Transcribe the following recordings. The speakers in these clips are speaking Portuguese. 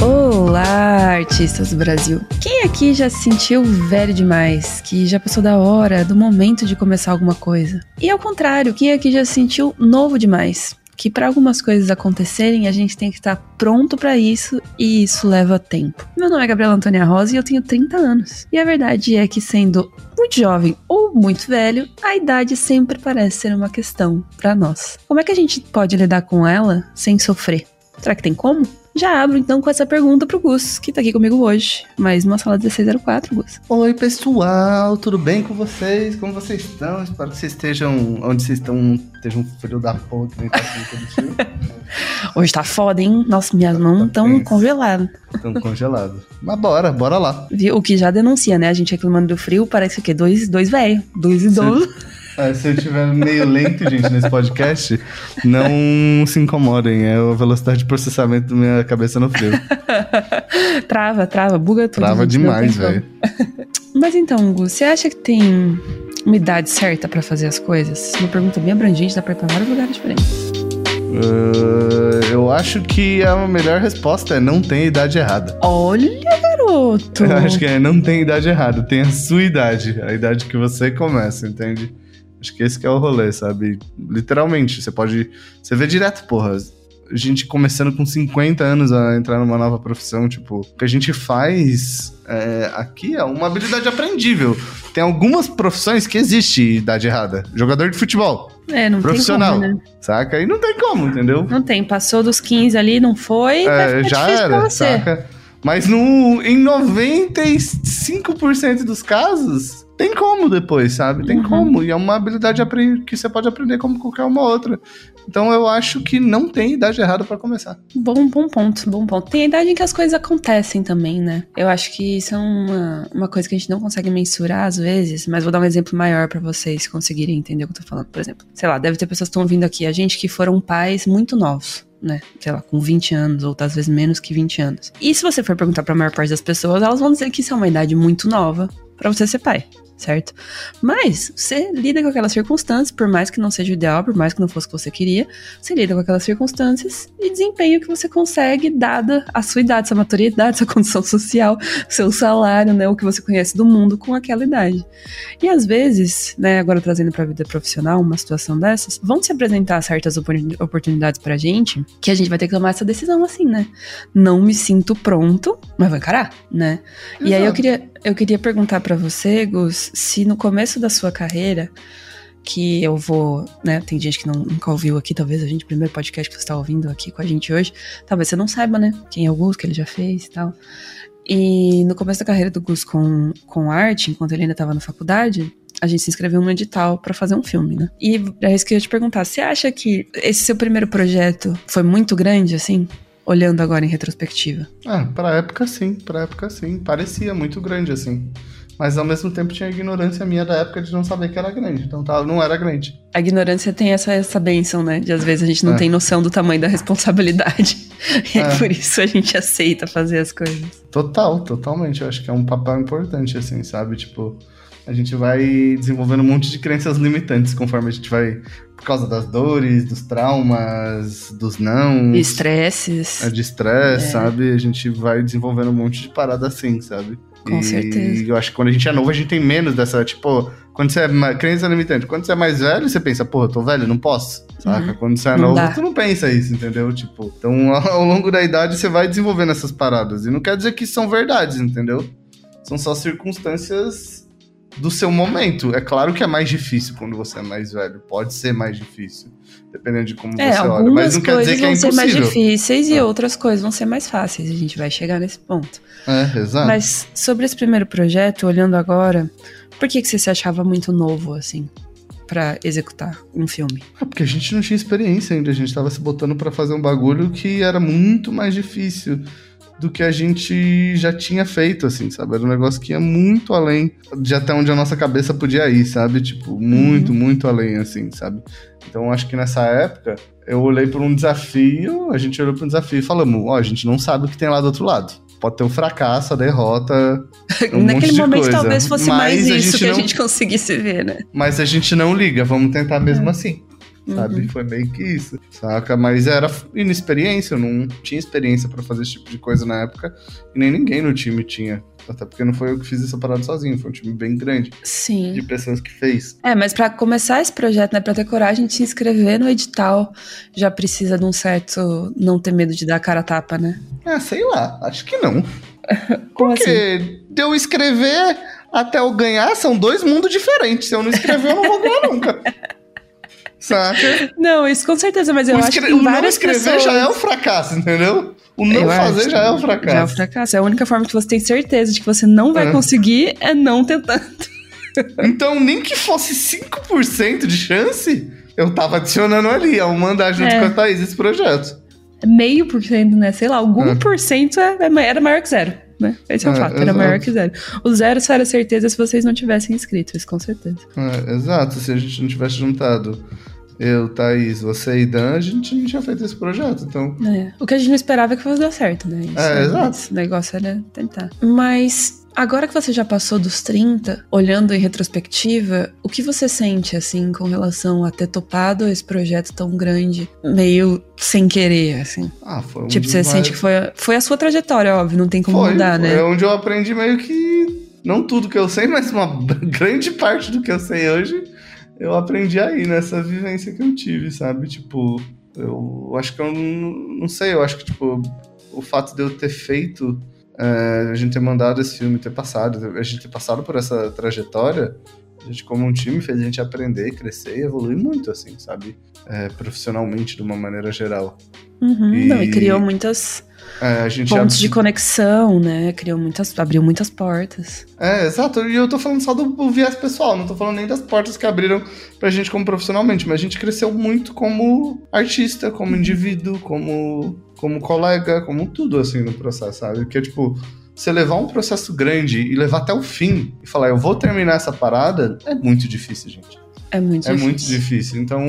Olá, artistas do Brasil. Quem aqui já se sentiu velho demais, que já passou da hora, do momento de começar alguma coisa? E ao contrário, quem aqui já se sentiu novo demais? Que para algumas coisas acontecerem, a gente tem que estar pronto para isso e isso leva tempo. Meu nome é Gabriela Antônia Rosa e eu tenho 30 anos. E a verdade é que sendo muito jovem ou muito velho, a idade sempre parece ser uma questão para nós. Como é que a gente pode lidar com ela sem sofrer? Será que tem como? Já abro então com essa pergunta pro Gus, que tá aqui comigo hoje. Mais uma sala 1604, Gus. Oi, pessoal, tudo bem com vocês? Como vocês estão? Espero que vocês estejam onde vocês estão, estejam um frio da porra que nem tá aqui Hoje tá foda, hein? Nossa, minhas mãos estão Tá congeladas. Estão congelados. Mas bora, bora lá. O que já denuncia, né? A gente reclamando do frio, parece que dois, dois velhos, dois idosos. É, se eu estiver meio lento, gente, nesse podcast, não se incomodem. É a velocidade de processamento da minha cabeça no frio. trava, trava, buga tudo. Trava gente, demais, velho. Mas então, Gus, você acha que tem uma idade certa pra fazer as coisas? Uma pergunta bem abrangente, dá pra ir pra vários lugares diferentes. Uh, eu acho que a melhor resposta é não tem idade errada. Olha, garoto! Eu acho que é não tem idade errada, tem a sua idade, a idade que você começa, entende? Acho que esse que é o rolê, sabe? Literalmente, você pode. Você vê direto, porra. Gente começando com 50 anos a entrar numa nova profissão, tipo, o que a gente faz é, aqui é uma habilidade aprendível. Tem algumas profissões que existe idade errada. Jogador de futebol, É, não profissional, tem como, né? saca? E não tem como, entendeu? Não tem, passou dos 15 ali, não foi, vai É, ficar já difícil pra era, você. saca? Mas no, em 95% dos casos, tem como depois, sabe? Tem Uhum. como. E é uma habilidade que você pode aprender como qualquer uma outra. Então eu acho que não tem idade errada pra começar. Bom, bom ponto, bom ponto. Tem a idade em que as coisas acontecem também, né? Eu acho que isso é uma, uma coisa que a gente não consegue mensurar às vezes, mas vou dar um exemplo maior pra vocês conseguirem entender o que eu tô falando. Por exemplo, sei lá, deve ter pessoas que estão ouvindo aqui, a gente que foram pais muito novos. Né? Sei lá, com 20 anos, ou às vezes menos que 20 anos. E se você for perguntar pra maior parte das pessoas, elas vão dizer que isso é uma idade muito nova pra você ser pai, certo? Mas você lida com aquelas circunstâncias, por mais que não seja o ideal, por mais que não fosse o que você queria, você lida com aquelas circunstâncias e desempenho que você consegue, dada a sua idade, sua maturidade, sua condição social, seu salário, né, o que você conhece do mundo com aquela idade. E às vezes, né, agora trazendo para a vida profissional uma situação dessas, vão se apresentar certas opor- oportunidades pra gente que a gente vai ter que tomar essa decisão assim, né? Não me sinto pronto, mas vou encarar, né? E aí eu queria, eu queria perguntar pra você, Gus, se no começo da sua carreira, que eu vou, né, tem gente que não, nunca ouviu aqui, talvez a gente, primeiro podcast que você está ouvindo aqui com a gente hoje, talvez você não saiba, né, quem é o Gus, que ele já fez e tal. E no começo da carreira do Gus com, com arte, enquanto ele ainda estava na faculdade, a gente se inscreveu num edital pra fazer um filme, né? E é isso que eu ia te perguntar. Você acha que esse seu primeiro projeto foi muito grande, assim? Olhando agora em retrospectiva. Ah, pra época sim, pra época sim. Parecia muito grande assim. Mas ao mesmo tempo tinha a ignorância minha da época de não saber que era grande. Então tá, não era grande. A ignorância tem essa, essa benção, né? De às vezes a gente não É. tem noção do tamanho da responsabilidade. E É. por isso a gente aceita fazer as coisas. Total, totalmente. Eu acho que é um papel importante, assim, sabe? Tipo, a gente vai desenvolvendo um monte de crenças limitantes conforme a gente vai. Por causa das dores, dos traumas, dos não. Estresses. É de estresse, É. sabe? A gente vai desenvolvendo um monte de parada assim, sabe? Com e certeza. eu acho que quando a gente é novo, a gente tem menos dessa, tipo, quando você é crença limitante. Quando você é mais velho, você pensa, porra, eu tô velho, não posso. Saca? Uhum. Quando você é novo, tu não pensa isso, entendeu? Tipo, então ao longo da idade você vai desenvolvendo essas paradas. E não quer dizer que são verdades, entendeu? São só circunstâncias do seu momento. É claro que é mais difícil quando você é mais velho. Pode ser mais difícil, dependendo de como É, você olha. Mas não quer dizer que é vão ser mais impossível. difíceis e Ah. outras coisas vão ser mais fáceis. A gente vai chegar nesse ponto. É, exato. Mas sobre esse primeiro projeto, olhando agora, por que, que você se achava muito novo, assim, pra executar um filme? É porque a gente não tinha experiência ainda, a gente tava se botando pra fazer um bagulho que era muito mais difícil do que a gente já tinha feito, assim, sabe? Era um negócio que ia muito além de até onde a nossa cabeça podia ir, sabe? Tipo, muito, muito além, assim, sabe? Então, acho que nessa época, eu olhei por um desafio, a gente olhou para um desafio e falamos, ó, a gente não sabe o que tem lá do outro lado. pode ter o fracasso, a derrota. Um Naquele momento coisa. talvez fosse Mas mais a isso gente que a não- gente conseguisse ver, né? Mas a gente não liga, vamos tentar mesmo É. assim. Sabe? Uhum. Foi meio que isso. Saca? Mas era inexperiência, eu não tinha experiência pra fazer esse tipo de coisa na época. E nem ninguém no time tinha. Até porque não foi eu que fiz essa parada sozinho, foi um time bem grande de Sim. pessoas que fez. É, mas pra começar esse projeto, né, pra ter coragem de se inscrever no edital, já precisa de um certo não ter medo de dar a cara a tapa, né? Ah, sei lá, acho que não. Como assim? Porque de eu escrever até eu ganhar são dois mundos diferentes. Se eu não escrever, eu não vou ganhar nunca. Saca? Não, isso com certeza, mas eu o acho que o não escrever pessoas... já é o fracasso, entendeu? O não Eu fazer acho já é que fracasso. Já é o fracasso. É a única forma que você tem certeza de que você não vai É. conseguir é não tentando. Então, nem que fosse 5% de chance, eu tava adicionando ali, ao mandar junto É. com a Thaís esse projeto. Meio por cento, né? Sei lá, algum É. por cento é- é era maior que zero, né? Esse é o É, fato, era exato. maior que zero. O zero só era certeza se vocês não tivessem inscrito, isso com certeza. É, exato, se a gente não tivesse juntado eu, Thaís, você e Dan, a gente não tinha feito esse projeto. Então, É. O que a gente não esperava é que fosse dar certo, né? Isso, É, exato. Esse negócio era tentar. Mas agora que você já passou dos 30, olhando em retrospectiva, o que você sente, assim, com relação a ter topado esse projeto tão grande, meio sem querer, assim? ah, foi um tipo, você mais- sente que foi a, foi a sua trajetória, óbvio, não tem como Foi, mudar, né? É onde eu aprendi meio que. Não tudo que eu sei, mas uma grande parte do que eu sei hoje, eu aprendi aí, nessa vivência que eu tive, sabe? Tipo, eu acho que eu não, não sei, eu acho que, tipo, o fato de eu ter feito, é, a gente ter mandado esse filme, ter passado, a gente ter passado por essa trajetória, a gente, como um time, fez a gente aprender, crescer e evoluir muito, assim, sabe? É, profissionalmente, de uma maneira geral. Uhum, E- Não, e criou muitas É, pontos ab- de conexão, né? Criou muitas, abriu muitas portas. É, exato. E eu tô falando só do, do viés pessoal, não tô falando nem das portas que abriram pra gente como profissionalmente, mas a gente cresceu muito como artista, como indivíduo, como, como colega, como tudo, assim, no processo, sabe? Porque, tipo, você levar um processo grande e levar até o fim e falar, eu vou terminar essa parada, é muito difícil, gente. É muito É difícil. muito difícil. Então,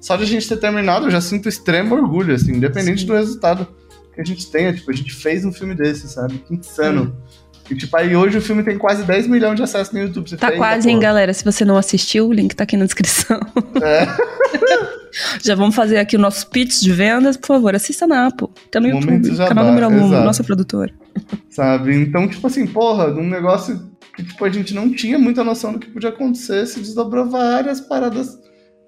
só de a gente ter terminado, eu já sinto extremo orgulho, assim, independente Sim. do resultado que a gente tenha. Tipo, a gente fez um filme desse, sabe? Que insano. Hum. E, tipo, aí hoje o filme tem quase 10 milhões de acessos no YouTube. Você Tá quase, "Eita, hein, pô." galera? Se você não assistiu, o link tá aqui na descrição. É. Já vamos fazer aqui o nosso pitch de vendas, por favor, assista na Apple. Tá no Momento YouTube, canal número 1, um, exato. nossa produtora. Sabe? Então, tipo assim, porra, um negócio que tipo, a gente não tinha muita noção do que podia acontecer, se desdobrou várias paradas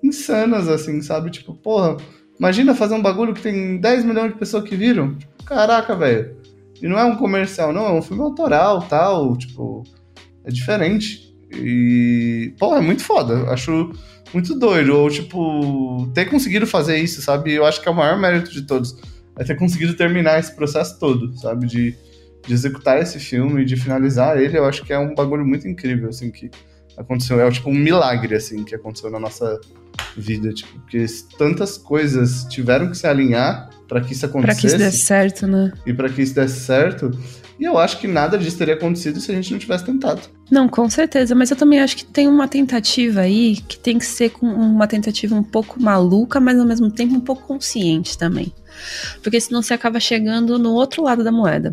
insanas, assim, sabe? Tipo, porra, imagina fazer um bagulho que tem 10 milhões de pessoas que viram. Tipo, caraca, velho. E não é um comercial, não, é um filme autoral, tal, tipo, é diferente. E, porra, é muito foda. Acho muito doido. Ou, tipo, ter conseguido fazer isso, sabe? Eu acho que é o maior mérito de todos. É ter conseguido terminar esse processo todo, sabe? De, de executar esse filme, de finalizar ele, eu acho que é um bagulho muito incrível, assim, que aconteceu. É tipo um milagre, assim, que aconteceu na nossa vida, tipo, porque tantas coisas tiveram que se alinhar para que isso Pra que acontecesse isso dê certo, né? e para que isso desse certo. E eu acho que nada disso teria acontecido se a gente não tivesse tentado. Não, com certeza, mas eu também acho que tem uma tentativa aí que tem que ser com uma tentativa um pouco maluca, mas ao mesmo tempo um pouco consciente também. Porque senão você acaba chegando no outro lado da moeda.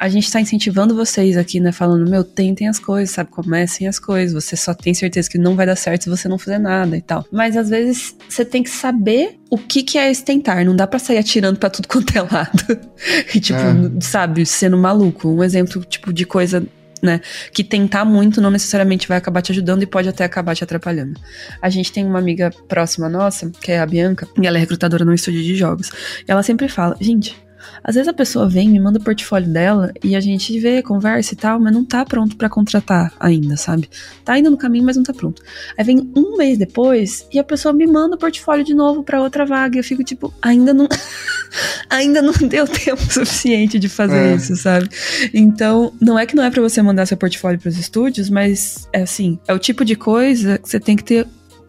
A gente tá incentivando vocês aqui, né? Falando, meu, tentem as coisas, sabe? Comecem as coisas. Você só tem certeza que não vai dar certo se você não fizer nada e tal. Mas às vezes você tem que saber o que, que é esse tentar. Não dá pra sair atirando pra tudo quanto é lado. e, tipo, É. sabe, sendo maluco. Um exemplo, tipo, de coisa né? Que tentar muito não necessariamente vai acabar te ajudando e pode até acabar te atrapalhando. A gente tem uma amiga próxima nossa, que é a Bianca, e ela é recrutadora num estúdio de jogos. E ela sempre fala, gente. Às vezes a pessoa vem, me manda o portfólio dela e a gente vê, conversa e tal, mas não tá pronto pra contratar ainda, sabe? Tá ainda no caminho, mas não tá pronto. Aí vem um mês depois e a pessoa me manda o portfólio de novo pra outra vaga. E eu fico tipo, ainda não. ainda não deu tempo suficiente de fazer É. isso, sabe? Então, não é que não é pra você mandar seu portfólio pros estúdios, mas é assim, é o tipo de coisa que você tem que ter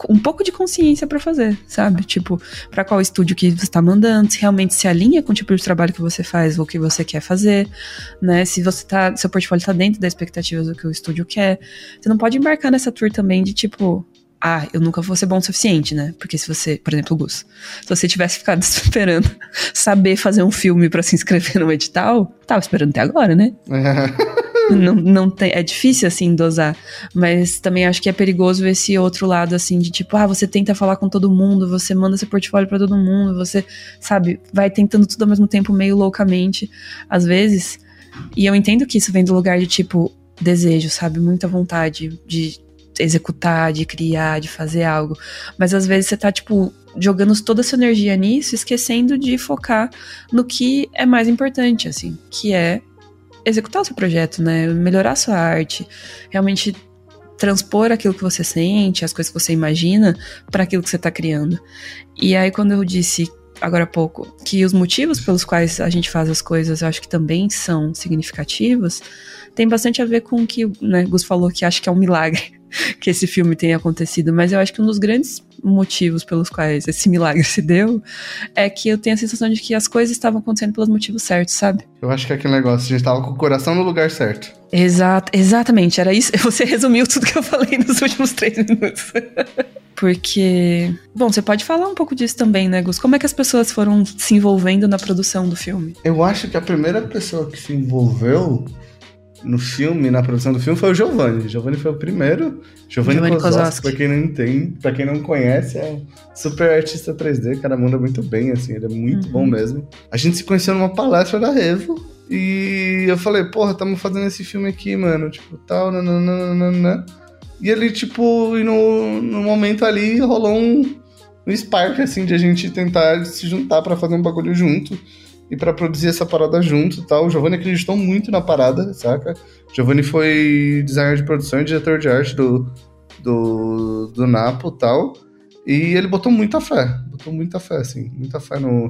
um pouco de consciência pra fazer, sabe? Tipo, pra qual estúdio que você tá mandando, se realmente se alinha com o tipo de trabalho que você faz ou que você quer fazer, né? Se você tá, seu portfólio tá dentro das expectativas do que o estúdio quer. Você não pode embarcar nessa tour também de tipo, ah, eu nunca vou ser bom o suficiente, né? Porque se você, por exemplo, Gus, se você tivesse ficado esperando saber fazer um filme para se inscrever no edital, tava esperando até agora, né? não, não tem, é difícil assim dosar, mas também acho que é perigoso esse outro lado assim de tipo, ah, você tenta falar com todo mundo, você manda seu portfólio para todo mundo, você, sabe, vai tentando tudo ao mesmo tempo meio loucamente, às vezes. E eu entendo que isso vem do lugar de tipo desejo, sabe, muita vontade de executar, de criar, de fazer algo. Mas às vezes você tá, tipo, jogando toda a sua energia nisso, esquecendo de focar no que é mais importante, assim, que é executar o seu projeto, né? Melhorar a sua arte, realmente transpor aquilo que você sente, as coisas que você imagina para aquilo que você está criando. E aí quando eu disse agora há pouco que os motivos pelos quais a gente faz as coisas, eu acho que também são significativos, tem bastante a ver com o que né, Gus falou que acha que é um milagre que esse filme tenha acontecido, mas eu acho que um dos grandes motivos pelos quais esse milagre se deu é que eu tenho a sensação de que as coisas estavam acontecendo pelos motivos certos, sabe? Eu acho que é aquele negócio, a gente tava com o coração no lugar certo. Exato, exatamente, era isso. Você resumiu tudo que eu falei nos últimos três minutos. Porque. Bom, você pode falar um pouco disso também, né, Gus? Como é que as pessoas foram se envolvendo na produção do filme? Eu acho que a primeira pessoa que se envolveu no filme, na produção do filme, foi o Giovanni. Giovanni foi o primeiro. Giovanni, Giovanni Kozowski, pra quem não entende, pra quem não conhece, é um super artista 3D, o cara manda muito bem, assim, ele é muito uhum. bom mesmo. A gente se conheceu numa palestra da Revo, e eu falei, porra, estamos fazendo esse filme aqui, mano, tipo, tal, nananana. E ele, tipo, e no, no momento ali rolou um, um spark, assim, de a gente tentar se juntar para fazer um bagulho junto e para produzir essa parada junto e tal. O Giovanni acreditou muito na parada, saca? O Giovanni foi designer de produção e diretor de arte do, do, do Napo e tal. E ele botou muita fé, botou muita fé, assim, muita fé no,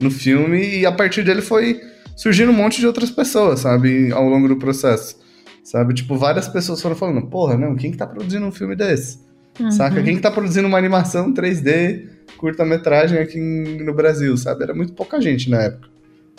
no filme. E a partir dele foi surgindo um monte de outras pessoas, sabe, ao longo do processo. Sabe, tipo, várias pessoas foram falando, porra, não, quem que tá produzindo um filme desse? Uhum. Saca? Quem que tá produzindo uma animação 3D curta-metragem aqui no Brasil, sabe? Era muito pouca gente na época.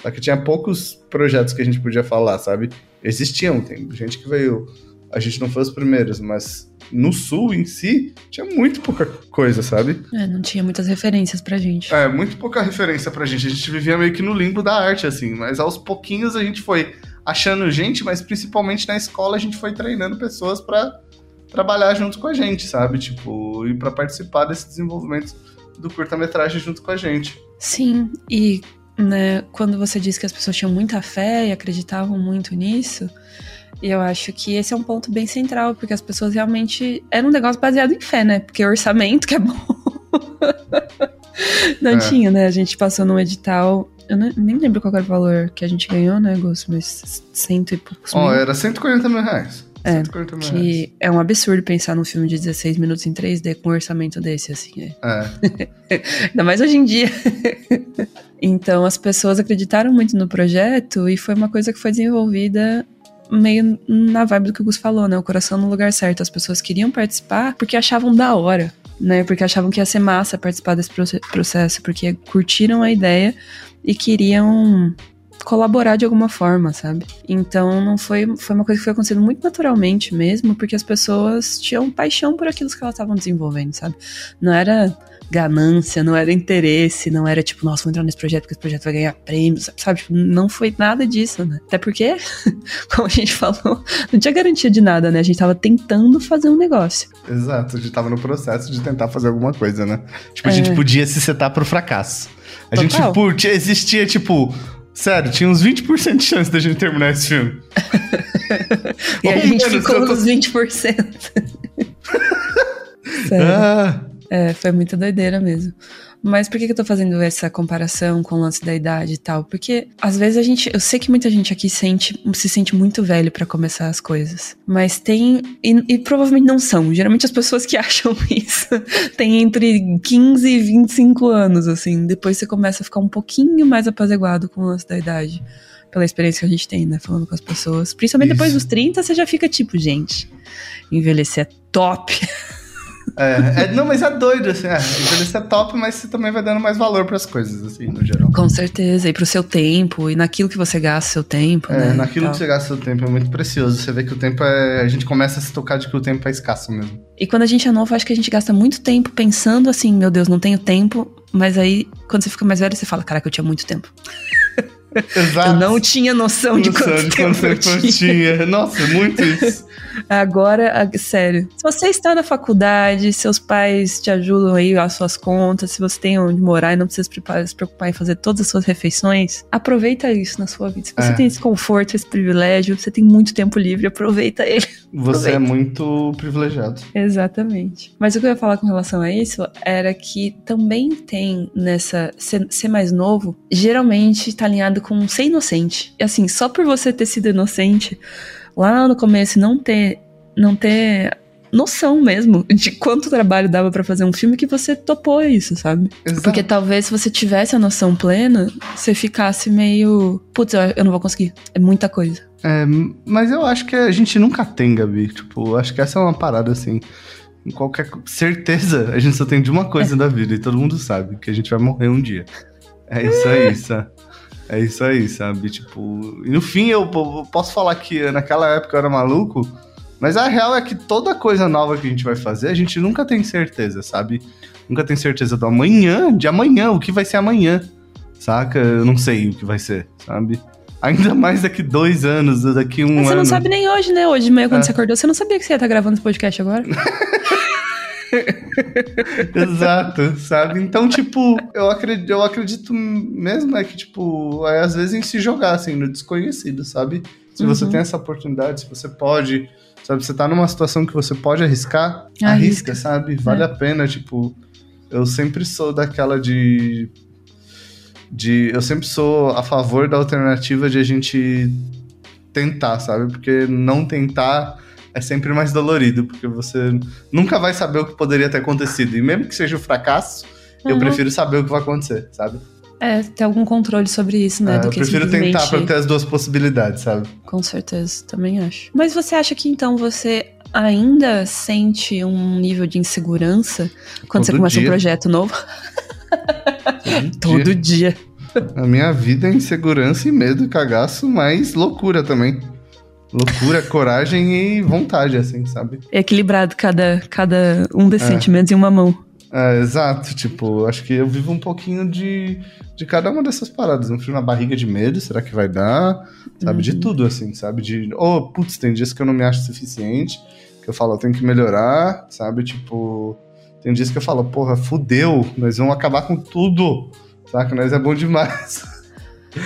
Só que tinha poucos projetos que a gente podia falar, sabe? Existiam, tem gente que veio. A gente não foi os primeiros, mas no sul em si, tinha muito pouca coisa, sabe? É, não tinha muitas referências pra gente. É, muito pouca referência pra gente. A gente vivia meio que no limbo da arte, assim, mas aos pouquinhos a gente foi achando gente, mas principalmente na escola a gente foi treinando pessoas para trabalhar junto com a gente, sabe? Tipo, e para participar desse desenvolvimento do curta-metragem junto com a gente. Sim, e né, quando você disse que as pessoas tinham muita fé e acreditavam muito nisso, eu acho que esse é um ponto bem central, porque as pessoas realmente. Era um negócio baseado em fé, né? Porque orçamento que é bom. não é. tinha, né? A gente passou num edital. Eu nem lembro qual era o valor que a gente ganhou, né, Gus? Mas cento e poucos. Ó, oh, era 140 mil reais. É, que é um absurdo pensar num filme de 16 minutos em 3D com um orçamento desse, assim. É. é. Ainda mais hoje em dia. então, as pessoas acreditaram muito no projeto e foi uma coisa que foi desenvolvida meio na vibe do que o Gus falou, né? O coração no lugar certo. As pessoas queriam participar porque achavam da hora, né? Porque achavam que ia ser massa participar desse processo, porque curtiram a ideia e queriam colaborar de alguma forma, sabe? Então não foi, foi uma coisa que foi acontecendo muito naturalmente mesmo, porque as pessoas tinham paixão por aquilo que elas estavam desenvolvendo, sabe? Não era ganância, não era interesse, não era tipo, nossa, vou entrar nesse projeto porque esse projeto vai ganhar prêmios, sabe? Tipo, não foi nada disso, né? Até porque, como a gente falou, não tinha garantia de nada, né? A gente tava tentando fazer um negócio. Exato, a gente tava no processo de tentar fazer alguma coisa, né? Tipo, a é. gente podia se setar pro fracasso. A Total. gente, tipo, existia, tipo, Sério, tinha uns 20% de chance da gente terminar esse filme. e a gente ficou nos 20%. Sério. Ah. É, foi muita doideira mesmo. Mas por que, que eu tô fazendo essa comparação com o lance da idade e tal? Porque às vezes a gente. Eu sei que muita gente aqui sente, se sente muito velho para começar as coisas. Mas tem. E, e, provavelmente não são. Geralmente as pessoas que acham isso têm entre 15 e 25 anos, assim. Depois você começa a ficar um pouquinho mais apaziguado com o lance da idade. Pela experiência que a gente tem, né? Falando com as pessoas. Principalmente isso. depois dos 30, você já fica tipo, gente, envelhecer é top. É, é, não, mas é doido, assim. É, envelhecer é top, mas você também vai dando mais valor pras coisas, assim, no geral. Com certeza. E pro seu tempo, e naquilo que você gasta seu tempo, É, né? naquilo que você gasta seu tempo é muito precioso. Você vê que o tempo é. A gente começa a se tocar de que o tempo é escasso mesmo. E quando a gente é novo, acho que a gente gasta muito tempo pensando assim, meu Deus, não tenho tempo. Mas aí, quando você fica mais velho, você fala, caraca, eu tinha muito tempo. Exato. Eu não tinha noção de Noção quanto de tempo quanto eu eu tinha. tinha. Nossa, muito isso. Agora, sério. Se você está na faculdade, seus pais te ajudam aí as suas contas, se você tem onde morar e não precisa se preocupar, em fazer todas as suas refeições, aproveita isso na sua vida. Se você É. tem esse conforto, esse privilégio, você tem muito tempo livre, aproveita ele. Você é Aproveita. muito privilegiado. Exatamente. Mas o que eu ia falar com relação a isso era que também tem nessa ser, ser mais novo, geralmente tá alinhado com ser inocente. E assim, só por você ter sido inocente lá no começo não ter não ter noção mesmo de quanto trabalho dava pra fazer um filme que você topou isso, sabe? Exato. Porque talvez se você tivesse a noção plena, você ficasse meio, putz, eu não vou conseguir. É muita coisa. É, mas eu acho que a gente nunca tem, Gabi. Tipo, acho que essa é uma parada assim. Em qualquer certeza, a gente só tem de uma coisa da vida e todo mundo sabe que a gente vai morrer um dia. É isso aí, sabe? É isso aí, sabe? Tipo, e no fim eu, po- eu posso falar que naquela época eu era maluco, mas a real é que toda coisa nova que a gente vai fazer, a gente nunca tem certeza, sabe? Nunca tem certeza do amanhã, de amanhã, o que vai ser amanhã, saca? Eu não sei o que vai ser, sabe? Ainda mais daqui dois anos, daqui um você ano. não sabe nem hoje, né? Hoje de manhã, quando É. você acordou, você não sabia que você ia estar gravando esse podcast agora? Exato, sabe? Então, tipo, eu acredito, eu acredito mesmo é que, tipo, é às vezes em se jogar, assim, no desconhecido, sabe? Se você Uhum. tem essa oportunidade, se você pode, sabe? Você tá numa situação que você pode arriscar, Arrisca. arrisca, sabe? Vale É. a pena, tipo, eu sempre sou daquela de. de eu sempre sou a favor da alternativa de a gente tentar, sabe? Porque não tentar é sempre mais dolorido, porque você nunca vai saber o que poderia ter acontecido. E mesmo que seja um fracasso, eu Uhum. prefiro saber o que vai acontecer, sabe? É, ter algum controle sobre isso, né? É, do eu que prefiro simplesmente... tentar pra ter as duas possibilidades, sabe? Com certeza, também acho. Mas você acha que então você ainda sente um nível de insegurança quando você Todo começa dia. um projeto novo? Todo Todo dia. A minha vida é insegurança e medo, cagaço, mas loucura também. Loucura, coragem e vontade, assim, sabe? É equilibrado cada, cada um desses É. sentimentos em uma mão. É, exato, tipo, acho que eu vivo um pouquinho de, de cada uma dessas paradas. Um frio na barriga de medo, será que vai dar? Sabe, de Uhum. tudo, assim, sabe? De, oh, putz, tem dias que eu não me acho suficiente, que eu falo, eu tenho que melhorar, sabe? Tipo, tem dias que eu falo, porra, fudeu, nós vamos acabar com tudo, saca? Nós é bom demais.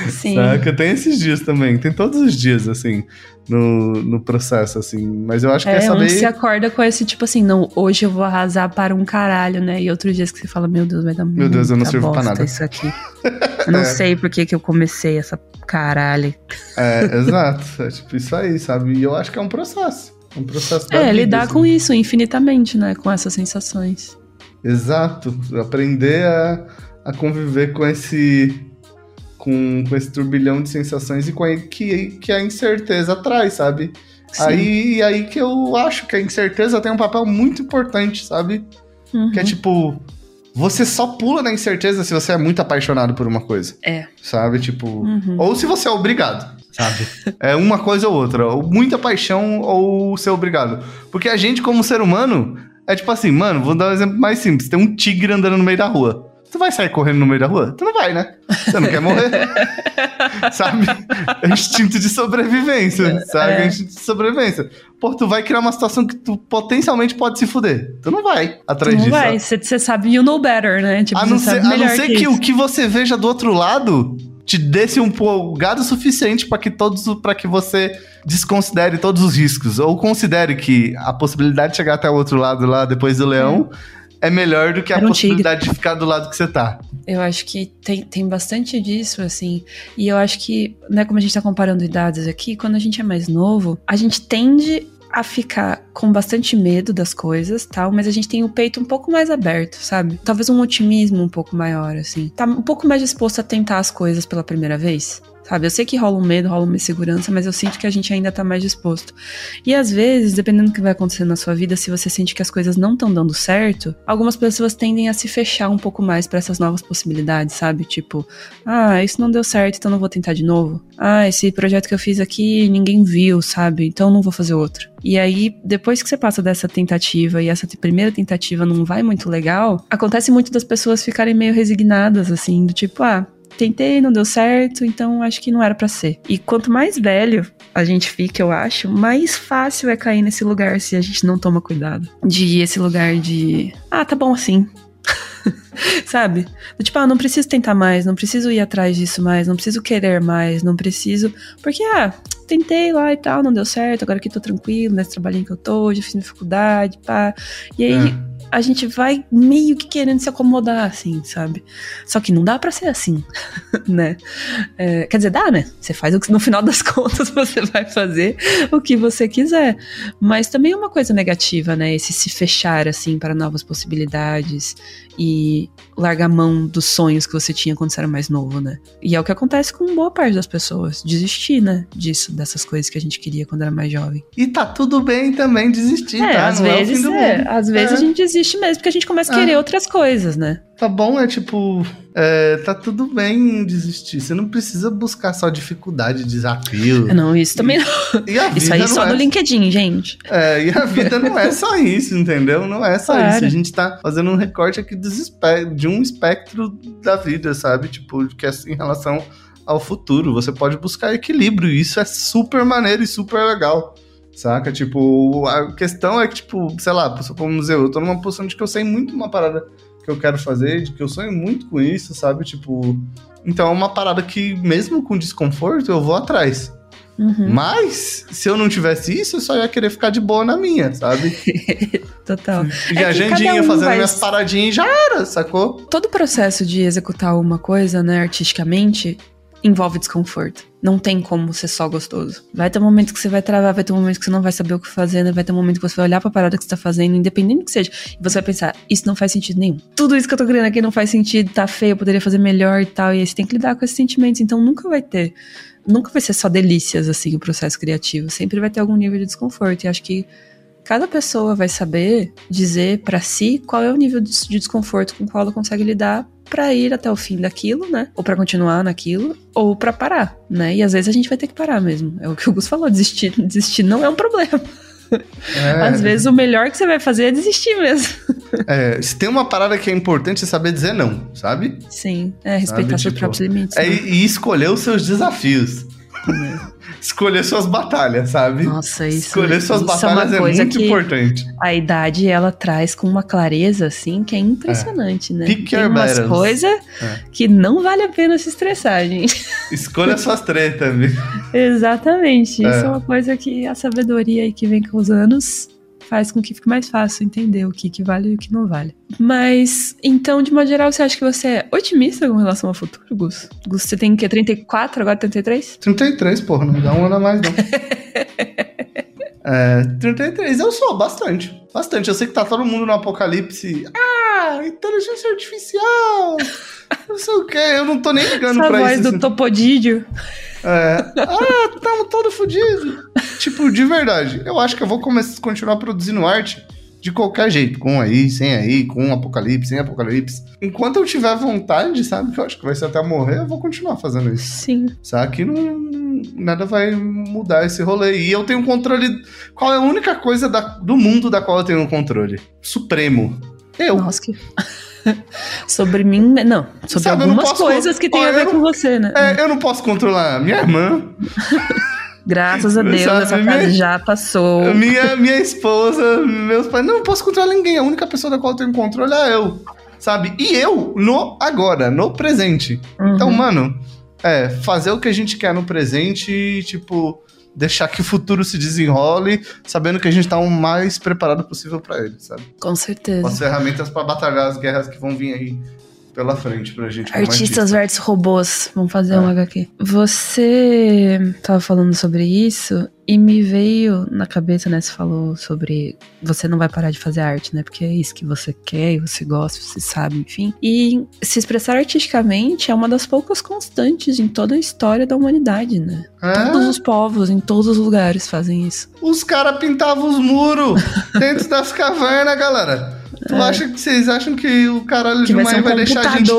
Sim. Saca? Tem esses dias também, tem todos os dias, assim, no, no processo, assim. Mas eu acho que É, essa um vez. se acorda com esse tipo assim, não, hoje eu vou arrasar para um caralho, né? E outros dias que você fala, meu Deus, vai dar Meu Deus, eu não sirvo pra nada. isso aqui. Eu não É. sei por que que eu comecei essa caralho. É, exato. É tipo isso aí, sabe? E eu acho que é um processo. É um processo É, vida, lidar assim. com isso infinitamente, né? Com essas sensações. Exato. Aprender a, a conviver com esse. Com, com esse turbilhão de sensações e com a, que, que a incerteza traz, sabe? Sim. Aí, aí que eu acho que a incerteza tem um papel muito importante, sabe? Uhum. Que é tipo, você só pula na incerteza se você é muito apaixonado por uma coisa. É. Sabe? Tipo. Uhum. Ou se você é obrigado, sabe? é uma coisa ou outra. Ou muita paixão ou ser obrigado. Porque a gente, como ser humano, é tipo assim, mano, vou dar um exemplo mais simples. Tem um tigre andando no meio da rua. Tu vai sair correndo no meio da rua? Tu não vai, né? Você não quer morrer. sabe? É instinto de sobrevivência, sabe? É. instinto de sobrevivência. Pô, tu vai criar uma situação que tu potencialmente pode se fuder. Tu não vai atrás tu não disso. vai, você sabe, you know better, né? Tipo, a não ser, a não ser que, que, o que você veja do outro lado te desse um polgado suficiente para que todos para que você desconsidere todos os riscos ou considere que a possibilidade de chegar até o outro lado lá depois do leão é, melhor do que a um possibilidade de ficar do lado que você tá. Eu acho que tem, tem bastante disso, assim. E eu acho que, né, como a gente tá comparando idades aqui, quando a gente é mais novo, a gente tende a ficar com bastante medo das coisas, tal, mas a gente tem o peito um pouco mais aberto, sabe? Talvez um otimismo um pouco maior, assim. Tá um pouco mais disposto a tentar as coisas pela primeira vez. Sabe? Eu sei que rola um medo, rola uma insegurança, mas eu sinto que a gente ainda tá mais disposto. E às vezes, dependendo do que vai acontecer na sua vida, se você sente que as coisas não estão dando certo, algumas pessoas tendem a se fechar um pouco mais para essas novas possibilidades, sabe? Tipo, ah, isso não deu certo, então não vou tentar de novo. Ah, esse projeto que eu fiz aqui ninguém viu, sabe? Então não vou fazer outro. E aí, depois que você passa dessa tentativa e essa primeira tentativa não vai muito legal, acontece muito das pessoas ficarem meio resignadas, assim, do tipo, ah, tentei, não deu certo, então acho que não era para ser. E quanto mais velho a gente fica, eu acho, mais fácil é cair nesse lugar se a gente não toma cuidado. De esse lugar de, ah, tá bom assim. Sabe? Tipo, ah, não preciso tentar mais, não preciso ir atrás disso mais, não preciso querer mais, não preciso. Porque, ah, tentei lá e tal, não deu certo, agora aqui tô tranquilo, nesse trabalhinho que eu tô, já fiz minha faculdade, pá. E aí. É a gente vai meio que querendo se acomodar, assim, sabe? Só que não dá para ser assim, né? É, quer dizer, dá, né? Você faz o que no final das contas você vai fazer o que você quiser. Mas também é uma coisa negativa, né? Esse se fechar, assim, para novas possibilidades e largar mão dos sonhos que você tinha quando você era mais novo, né? E é o que acontece com boa parte das pessoas. Desistir, né? Disso, dessas coisas que a gente queria quando era mais jovem. E tá tudo bem também desistir, é, tá? Às Não vezes, é, é às vezes é. a gente desiste mesmo, porque a gente começa a querer é. outras coisas, né? Tá bom, é tipo, é, tá tudo bem desistir. Você não precisa buscar só dificuldade, desafio. Não, isso também não. isso aí só é... no LinkedIn, gente. É, e a vida não é só isso, entendeu? Não é só claro. isso. A gente tá fazendo um recorte aqui de um espectro da vida, sabe? Tipo, que é em relação ao futuro. Você pode buscar equilíbrio. E isso é super maneiro e super legal. Saca? Tipo, a questão é que, tipo, sei lá, for museu, eu tô numa posição de que eu sei muito uma parada que eu quero fazer, de que eu sonho muito com isso, sabe? Tipo, então é uma parada que, mesmo com desconforto, eu vou atrás. Uhum. Mas, se eu não tivesse isso, eu só ia querer ficar de boa na minha, sabe? Total. E é a agendinha, um fazendo vai... minhas paradinhas e já era, sacou? Todo o processo de executar uma coisa, né, artisticamente, envolve desconforto. Não tem como ser só gostoso. Vai ter um momento que você vai travar, vai ter um momento que você não vai saber o que fazer, né? vai ter um momento que você vai olhar pra parada que você tá fazendo, independente do que seja, e você vai pensar, isso não faz sentido nenhum. Tudo isso que eu tô criando aqui não faz sentido, tá feio, eu poderia fazer melhor e tal. E aí você tem que lidar com esses sentimentos, então nunca vai ter. Nunca vai ser só delícias, assim, o processo criativo. Sempre vai ter algum nível de desconforto. E acho que cada pessoa vai saber dizer para si qual é o nível de desconforto com o qual ela consegue lidar para ir até o fim daquilo, né? Ou para continuar naquilo, ou para parar, né? E às vezes a gente vai ter que parar mesmo. É o que o Gus falou, desistir, desistir não é um problema. É. Às vezes o melhor que você vai fazer é desistir mesmo. É, se tem uma parada que é importante é saber dizer não, sabe? Sim, é respeitar sabe? seus tipo, próprios limites. É, né? E escolher os seus desafios. Escolher suas batalhas, sabe? Nossa, isso, Escolher suas isso batalhas é, é muito importante. A idade, ela traz com uma clareza, assim, que é impressionante, é. né? Pick Tem umas coisas é. que não vale a pena se estressar, gente. Escolha suas tretas, viu? Exatamente. É. Isso é uma coisa que a sabedoria aí que vem com os anos faz com que fique mais fácil entender o que, que vale e o que não vale. Mas, então, de modo geral, você acha que você é otimista com relação ao futuro, Gus? Gus, você tem o quê? 34, agora 33? 33, porra, não dá um ano a mais, não. é, 33, eu sou, bastante. Bastante. Eu sei que tá todo mundo no apocalipse. Ah, inteligência artificial! não sei o quê, eu não tô nem ligando Essa pra voz isso. voz do assim. Topodídio. É, ah, tamo todo fodido. tipo, de verdade, eu acho que eu vou começar, continuar produzindo arte de qualquer jeito, com aí, sem aí, com apocalipse, sem apocalipse. Enquanto eu tiver vontade, sabe, que eu acho que vai ser até morrer, eu vou continuar fazendo isso. Sim. Sabe que não, nada vai mudar esse rolê. E eu tenho controle. Qual é a única coisa da, do mundo da qual eu tenho controle? Supremo. Eu. Nossa, que. sobre mim, não. Sobre Sabe, algumas coisas que tem a ver com você, né? É, eu não posso controlar minha irmã. Graças a Deus, Sabe, essa minha, fase já passou. Minha, minha esposa, meus pais. Não, não posso controlar ninguém. A única pessoa da qual eu tenho controle é eu. Sabe? E eu no agora, no presente. Uhum. Então, mano, é, fazer o que a gente quer no presente tipo, deixar que o futuro se desenrole, sabendo que a gente tá o mais preparado possível para ele, sabe? Com certeza. Com as ferramentas para batalhar as guerras que vão vir aí pela frente pra gente. Artistas artista. versus robôs. Vamos fazer É. um HQ. Você tava falando sobre isso e me veio na cabeça, né? Você falou sobre você não vai parar de fazer arte, né? Porque é isso que você quer você gosta, você sabe, enfim. E se expressar artisticamente é uma das poucas constantes em toda a história da humanidade, né? É? Todos os povos, em todos os lugares, fazem isso. Os caras pintavam os muros dentro das cavernas, galera. Tu acha que vocês acham que o caralho É. Que de vai um vai deixar a gente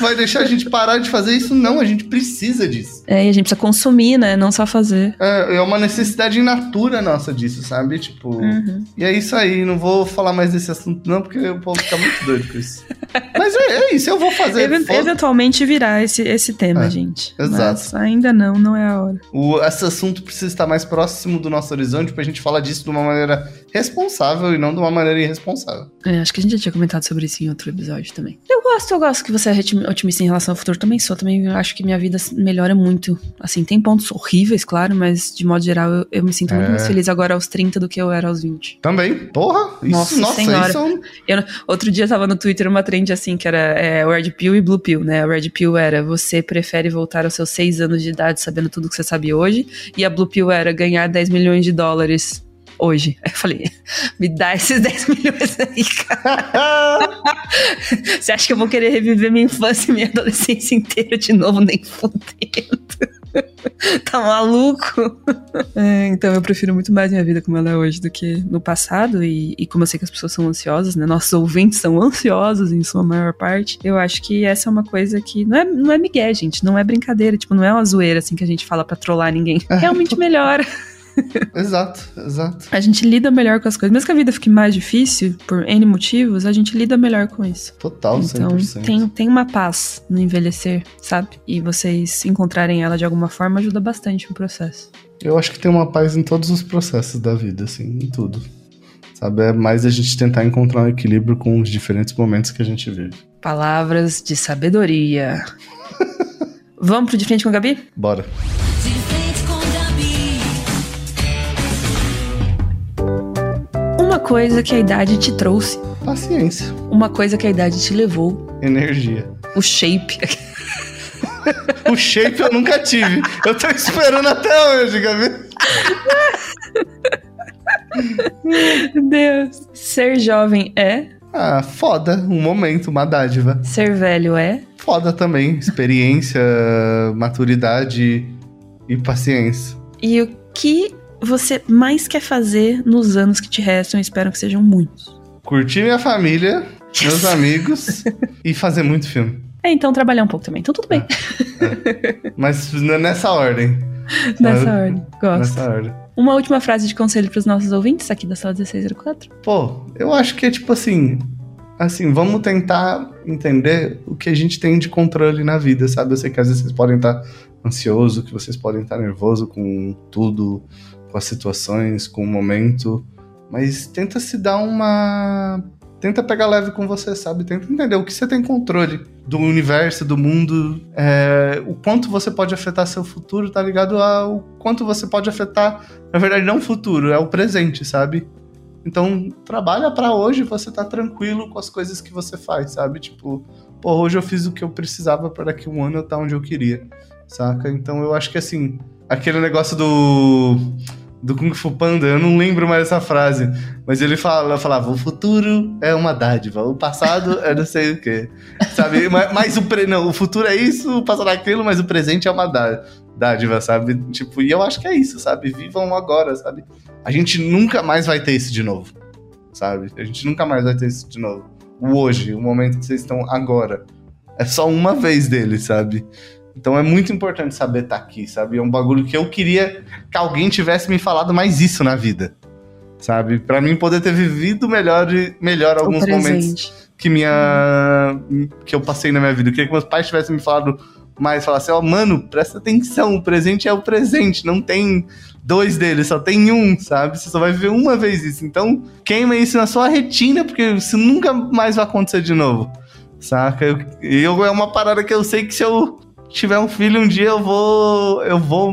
vai deixar a gente parar de fazer isso? Não, a gente precisa disso. É, e a gente precisa consumir, né? Não só fazer. É, é uma necessidade in natura nossa disso, sabe? Tipo. Uhum. E é isso aí, não vou falar mais desse assunto, não, porque o povo fica muito doido com isso. Mas é, é isso, eu vou fazer. Even- foda- eventualmente virá esse, esse tema, É, gente. exato. Mas ainda não, não é a hora. O, esse assunto precisa estar mais próximo do nosso horizonte pra gente falar disso de uma maneira responsável e não de uma maneira irresponsável. É, acho que a gente já tinha comentado sobre isso em outro episódio também. Eu gosto, eu gosto que você é otim- otimista em relação ao futuro. Também sou, também eu acho que minha vida melhora muito. Assim, tem pontos horríveis, claro, mas de modo geral eu, eu me sinto muito É. mais feliz agora aos 30 do que eu era aos 20. Também, porra, isso, Nossa nossa, senhora. isso é um... Outro dia tava no Twitter uma trend assim, que era é, Red Pill e Blue Pill, né? O Red Pill era você prefere voltar aos seus 6 anos de idade sabendo tudo que você sabe hoje, e a Blue Pill era ganhar 10 milhões de dólares hoje. Aí eu falei, me dá esses 10 milhões aí, cara. Você acha que eu vou querer reviver minha infância e minha adolescência inteira de novo, nem fudendo? tá maluco? É, então eu prefiro muito mais minha vida como ela é hoje do que no passado. E, e como eu sei que as pessoas são ansiosas, né? Nossos ouvintes são ansiosos em sua maior parte. Eu acho que essa é uma coisa que não é, não é migué, gente. Não é brincadeira. Tipo, não é uma zoeira assim que a gente fala pra trollar ninguém. Realmente melhora. exato, exato. A gente lida melhor com as coisas. Mesmo que a vida fique mais difícil, por N motivos, a gente lida melhor com isso. Total, Então, 100%. tem, tem uma paz no envelhecer, sabe? E vocês encontrarem ela de alguma forma ajuda bastante no processo. Eu acho que tem uma paz em todos os processos da vida, assim, em tudo. Sabe, é mais a gente tentar encontrar um equilíbrio com os diferentes momentos que a gente vive. Palavras de sabedoria. Vamos pro de frente com a Gabi? Bora. Uma coisa que a idade te trouxe. Paciência, Uma coisa que a idade te levou. energia. O shape. O shape eu nunca tive. Eu tô esperando até hoje, Gabi. Deus. Ser jovem é. Ah, foda. Um momento, uma dádiva. Ser velho é. Foda também. Experiência, maturidade e paciência. E o que você mais quer fazer nos anos que te restam? Espero que sejam muitos. Curtir minha família, meus amigos e fazer muito filme. É, então trabalhar um pouco também. Então tudo bem. Mas n- nessa ordem. Nessa sabe? ordem. Gosto. Nessa ordem. Uma última frase de conselho pros nossos ouvintes aqui da sala 1604. Pô, eu acho que é tipo assim. Assim, vamos tentar entender o que a gente tem de controle na vida, sabe? Eu sei que às vezes vocês podem estar ansioso, que vocês podem estar nervoso com tudo, com as situações, com o momento, mas tenta se dar uma tenta pegar leve com você, sabe? Tenta entender o que você tem controle do universo, do mundo, é, o quanto você pode afetar seu futuro, tá ligado? Ao quanto você pode afetar, na verdade, não o futuro, é o presente, sabe? Então, trabalha pra hoje você tá tranquilo com as coisas que você faz, sabe? Tipo, pô, hoje eu fiz o que eu precisava para a um ano eu estar onde eu queria, saca? Então eu acho que assim, aquele negócio do do Kung Fu Panda, eu não lembro mais essa frase, mas ele fala, falava, o futuro é uma dádiva, o passado é não sei o quê, sabe? mas, mas o, pre, não, o futuro é isso, o passado é aquilo, mas o presente é uma dá- dádiva, sabe? Tipo, e eu acho que é isso, sabe? Vivam agora, sabe? A gente nunca mais vai ter isso de novo, sabe? A gente nunca mais vai ter isso de novo. O hoje, o momento que vocês estão agora, é só uma vez dele, sabe? Então é muito importante saber estar aqui, sabe? É um bagulho que eu queria que alguém tivesse me falado mais isso na vida, sabe? Pra mim poder ter vivido melhor, e- melhor alguns momentos que minha que eu passei na minha vida. Eu queria que meus pais tivessem me falado mais, falassem, ó, mano, presta atenção, o presente é o presente, não tem dois deles, só tem um, sabe? Você só vai viver uma vez isso. Então, queima isso na sua retina, porque isso nunca mais vai acontecer de novo. Saca? Eu- é uma parada que eu sei que se eu tiver um filho um dia, eu vou. Eu vou.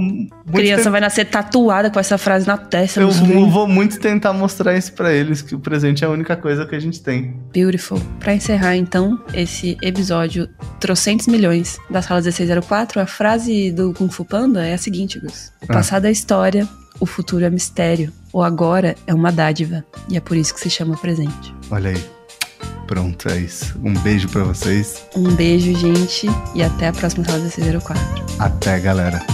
Criança vai nascer tatuada com essa frase na testa. eu vou, vou muito tentar mostrar isso pra eles, que o presente é a única coisa que a gente tem. Beautiful. Pra encerrar, então, esse episódio trocentos milhões da sala 1604, a frase do Kung Fu Panda é a seguinte, Gus. O Ah. passado é história, o futuro é mistério. O agora é uma dádiva. E é por isso que se chama presente. Olha aí. Pronto, é isso. Um beijo pra vocês. Um beijo, gente, e até a próxima sala 1604. Até, galera.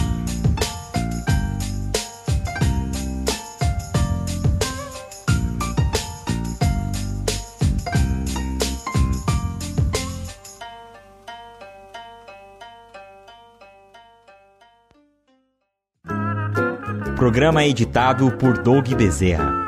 Programa editado por Doug Bezerra.